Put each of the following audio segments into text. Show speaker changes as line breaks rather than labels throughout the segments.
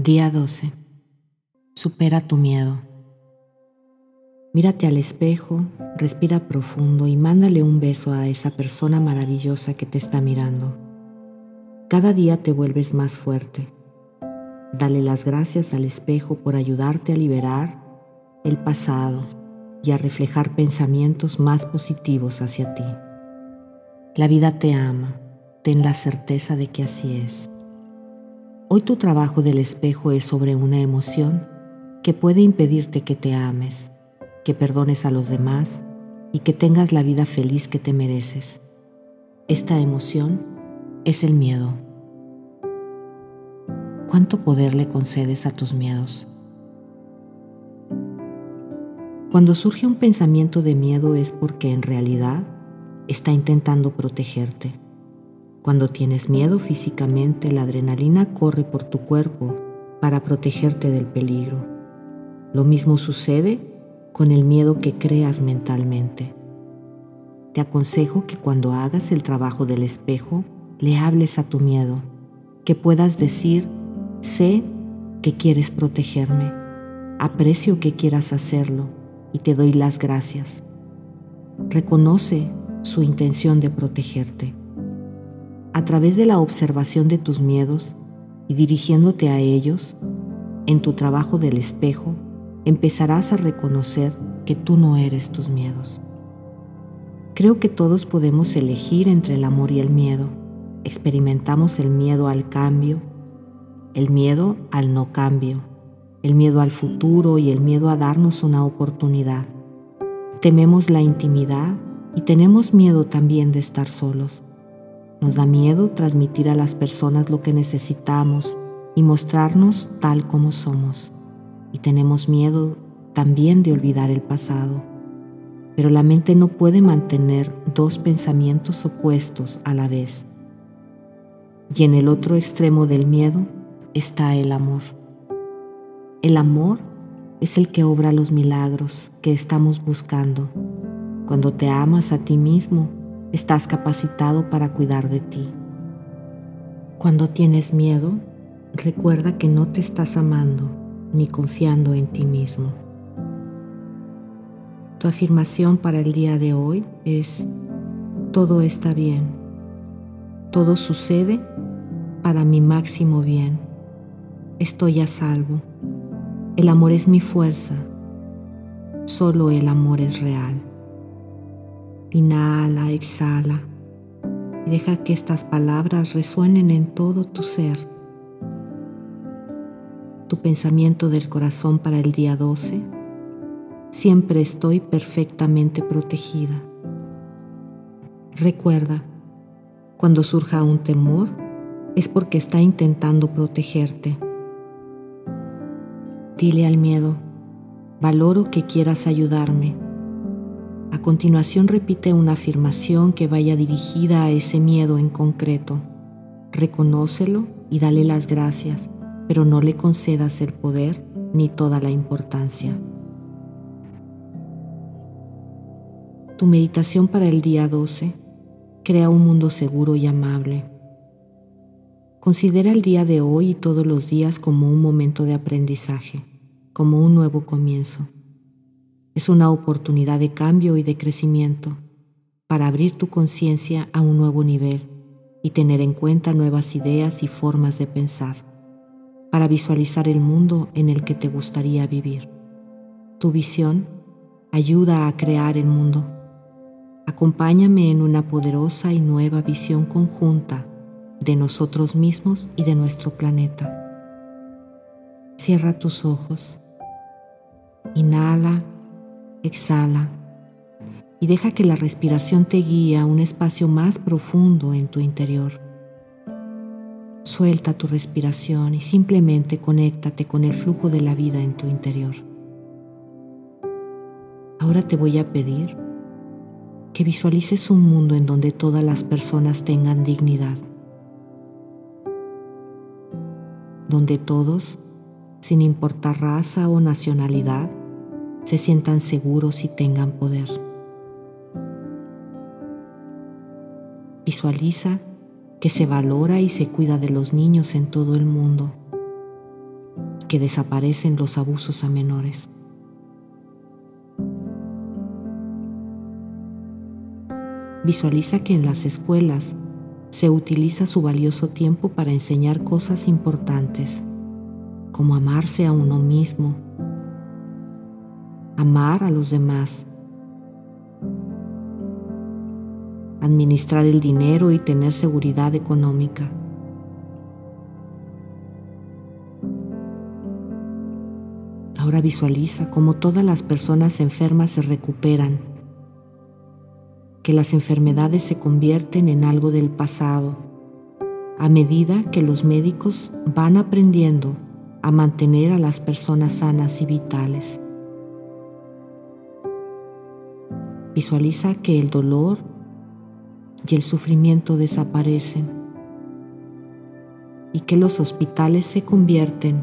Día 12. Supera tu miedo. Mírate al espejo, respira profundo y mándale un beso a esa persona maravillosa que te está mirando. Cada día te vuelves más fuerte. Dale las gracias al espejo por ayudarte a liberar el pasado y a reflejar pensamientos más positivos hacia ti. La vida te ama, ten la certeza de que así es. Hoy tu trabajo del espejo es sobre una emoción que puede impedirte que te ames, que perdones a los demás y que tengas la vida feliz que te mereces. Esta emoción es el miedo. ¿Cuánto poder le concedes a tus miedos? Cuando surge un pensamiento de miedo es porque en realidad está intentando protegerte cuando tienes miedo físicamente, la adrenalina corre por tu cuerpo para protegerte del peligro. Lo mismo sucede con el miedo que creas mentalmente. Te aconsejo que cuando hagas el trabajo del espejo, le hables a tu miedo, que puedas decir, sé que quieres protegerme, aprecio que quieras hacerlo y te doy las gracias. Reconoce su intención de protegerte a través de la observación de tus miedos y dirigiéndote a ellos, en tu trabajo del espejo, empezarás a reconocer que tú no eres tus miedos. Creo que todos podemos elegir entre el amor y el miedo. Experimentamos el miedo al cambio, el miedo al no cambio, el miedo al futuro y el miedo a darnos una oportunidad. Tememos la intimidad y tenemos miedo también de estar solos. Nos da miedo transmitir a las personas lo que necesitamos y mostrarnos tal como somos. Y tenemos miedo también de olvidar el pasado. Pero la mente no puede mantener dos pensamientos opuestos a la vez. Y en el otro extremo del miedo está el amor. El amor es el que obra los milagros que estamos buscando. Cuando te amas a ti mismo, estás capacitado para cuidar de ti. Cuando tienes miedo, recuerda que no te estás amando ni confiando en ti mismo. Tu afirmación para el día de hoy es, todo está bien, todo sucede para mi máximo bien, estoy a salvo, el amor es mi fuerza, solo el amor es real. Inhala, exhala y deja que estas palabras resuenen en todo tu ser. Tu pensamiento del corazón para el día 12. Siempre estoy perfectamente protegida. Recuerda, cuando surja un temor, es porque está intentando protegerte. Dile al miedo, valoro que quieras ayudarme a continuación repite una afirmación que vaya dirigida a ese miedo en concreto. Reconócelo y dale las gracias, pero no le concedas el poder ni toda la importancia. Tu meditación para el día 12 crea un mundo seguro y amable. Considera el día de hoy y todos los días como un momento de aprendizaje, como un nuevo comienzo. Es una oportunidad de cambio y de crecimiento para abrir tu conciencia a un nuevo nivel y tener en cuenta nuevas ideas y formas de pensar, para visualizar el mundo en el que te gustaría vivir. Tu visión ayuda a crear el mundo. Acompáñame en una poderosa y nueva visión conjunta de nosotros mismos y de nuestro planeta. Cierra tus ojos. Inhala Exhala y deja que la respiración te guíe a un espacio más profundo en tu interior. Suelta tu respiración y simplemente conéctate con el flujo de la vida en tu interior. Ahora te voy a pedir que visualices un mundo en donde todas las personas tengan dignidad, donde todos, sin importar raza o nacionalidad, se sientan seguros y tengan poder. Visualiza que se valora y se cuida de los niños en todo el mundo. que desaparecen los abusos a menores. Visualiza que en las escuelas se utiliza su valioso tiempo para enseñar cosas importantes, como amarse a uno mismo, amar a los demás, administrar el dinero y tener seguridad económica. Ahora visualiza cómo todas las personas enfermas se recuperan, que las enfermedades se convierten en algo del pasado, a medida que los médicos van aprendiendo a mantener a las personas sanas y vitales. Visualiza que el dolor y el sufrimiento desaparecen y que los hospitales se convierten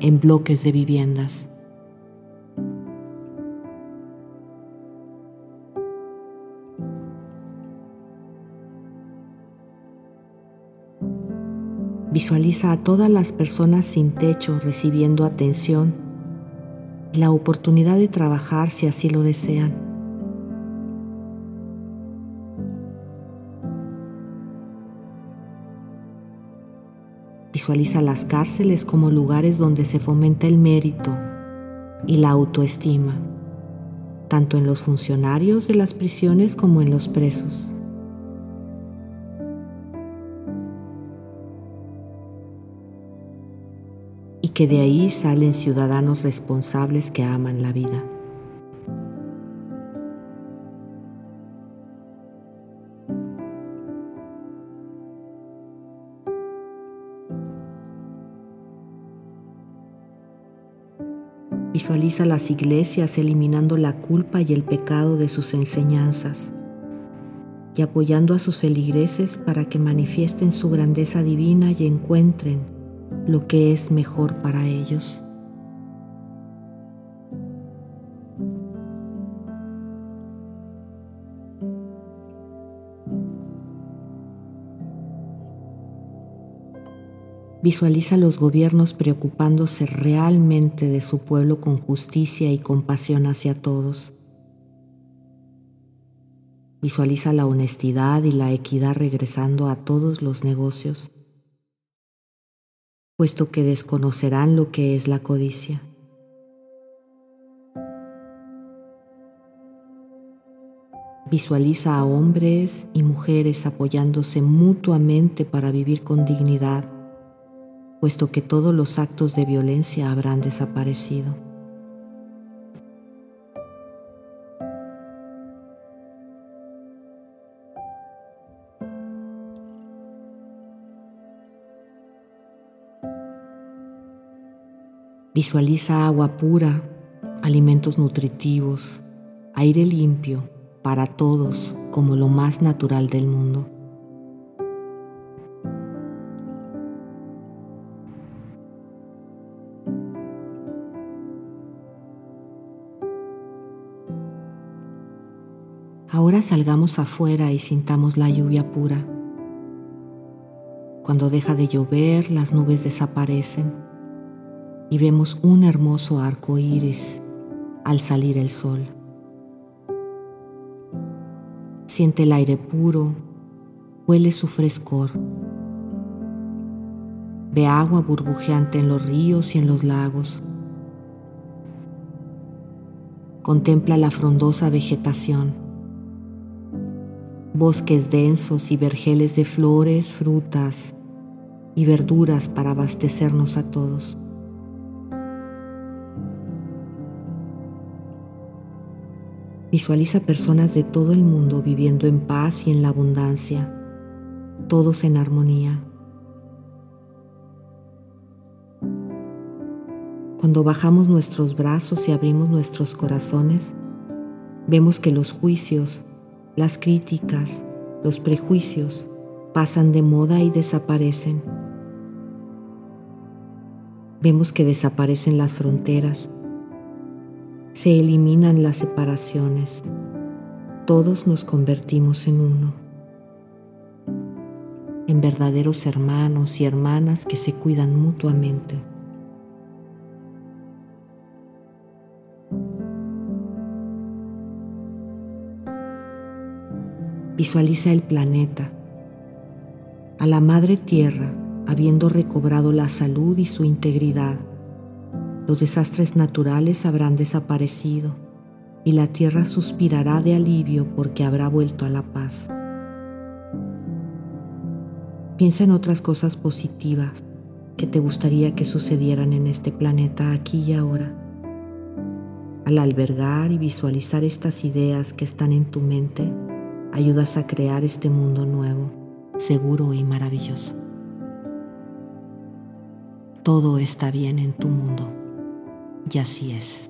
en bloques de viviendas. Visualiza a todas las personas sin techo recibiendo atención y la oportunidad de trabajar si así lo desean. Visualiza las cárceles como lugares donde se fomenta el mérito y la autoestima, tanto en los funcionarios de las prisiones como en los presos. Y que de ahí salen ciudadanos responsables que aman la vida. Visualiza las iglesias eliminando la culpa y el pecado de sus enseñanzas y apoyando a sus feligreses para que manifiesten su grandeza divina y encuentren lo que es mejor para ellos. Visualiza los gobiernos preocupándose realmente de su pueblo con justicia y compasión hacia todos. Visualiza la honestidad y la equidad regresando a todos los negocios, puesto que desconocerán lo que es la codicia. Visualiza a hombres y mujeres apoyándose mutuamente para vivir con dignidad puesto que todos los actos de violencia habrán desaparecido. Visualiza agua pura, alimentos nutritivos, aire limpio para todos como lo más natural del mundo. Ahora salgamos afuera y sintamos la lluvia pura. Cuando deja de llover, las nubes desaparecen y vemos un hermoso arco iris al salir el sol. Siente el aire puro, huele su frescor. Ve agua burbujeante en los ríos y en los lagos. Contempla la frondosa vegetación bosques densos y vergeles de flores, frutas y verduras para abastecernos a todos. Visualiza personas de todo el mundo viviendo en paz y en la abundancia, todos en armonía. Cuando bajamos nuestros brazos y abrimos nuestros corazones, vemos que los juicios, las críticas, los prejuicios pasan de moda y desaparecen. Vemos que desaparecen las fronteras, se eliminan las separaciones, todos nos convertimos en uno, en verdaderos hermanos y hermanas que se cuidan mutuamente. Visualiza el planeta, a la Madre Tierra, habiendo recobrado la salud y su integridad. Los desastres naturales habrán desaparecido y la Tierra suspirará de alivio porque habrá vuelto a la paz. Piensa en otras cosas positivas que te gustaría que sucedieran en este planeta aquí y ahora. Al albergar y visualizar estas ideas que están en tu mente, ayudas a crear este mundo nuevo, seguro y maravilloso. Todo está bien en tu mundo y así es.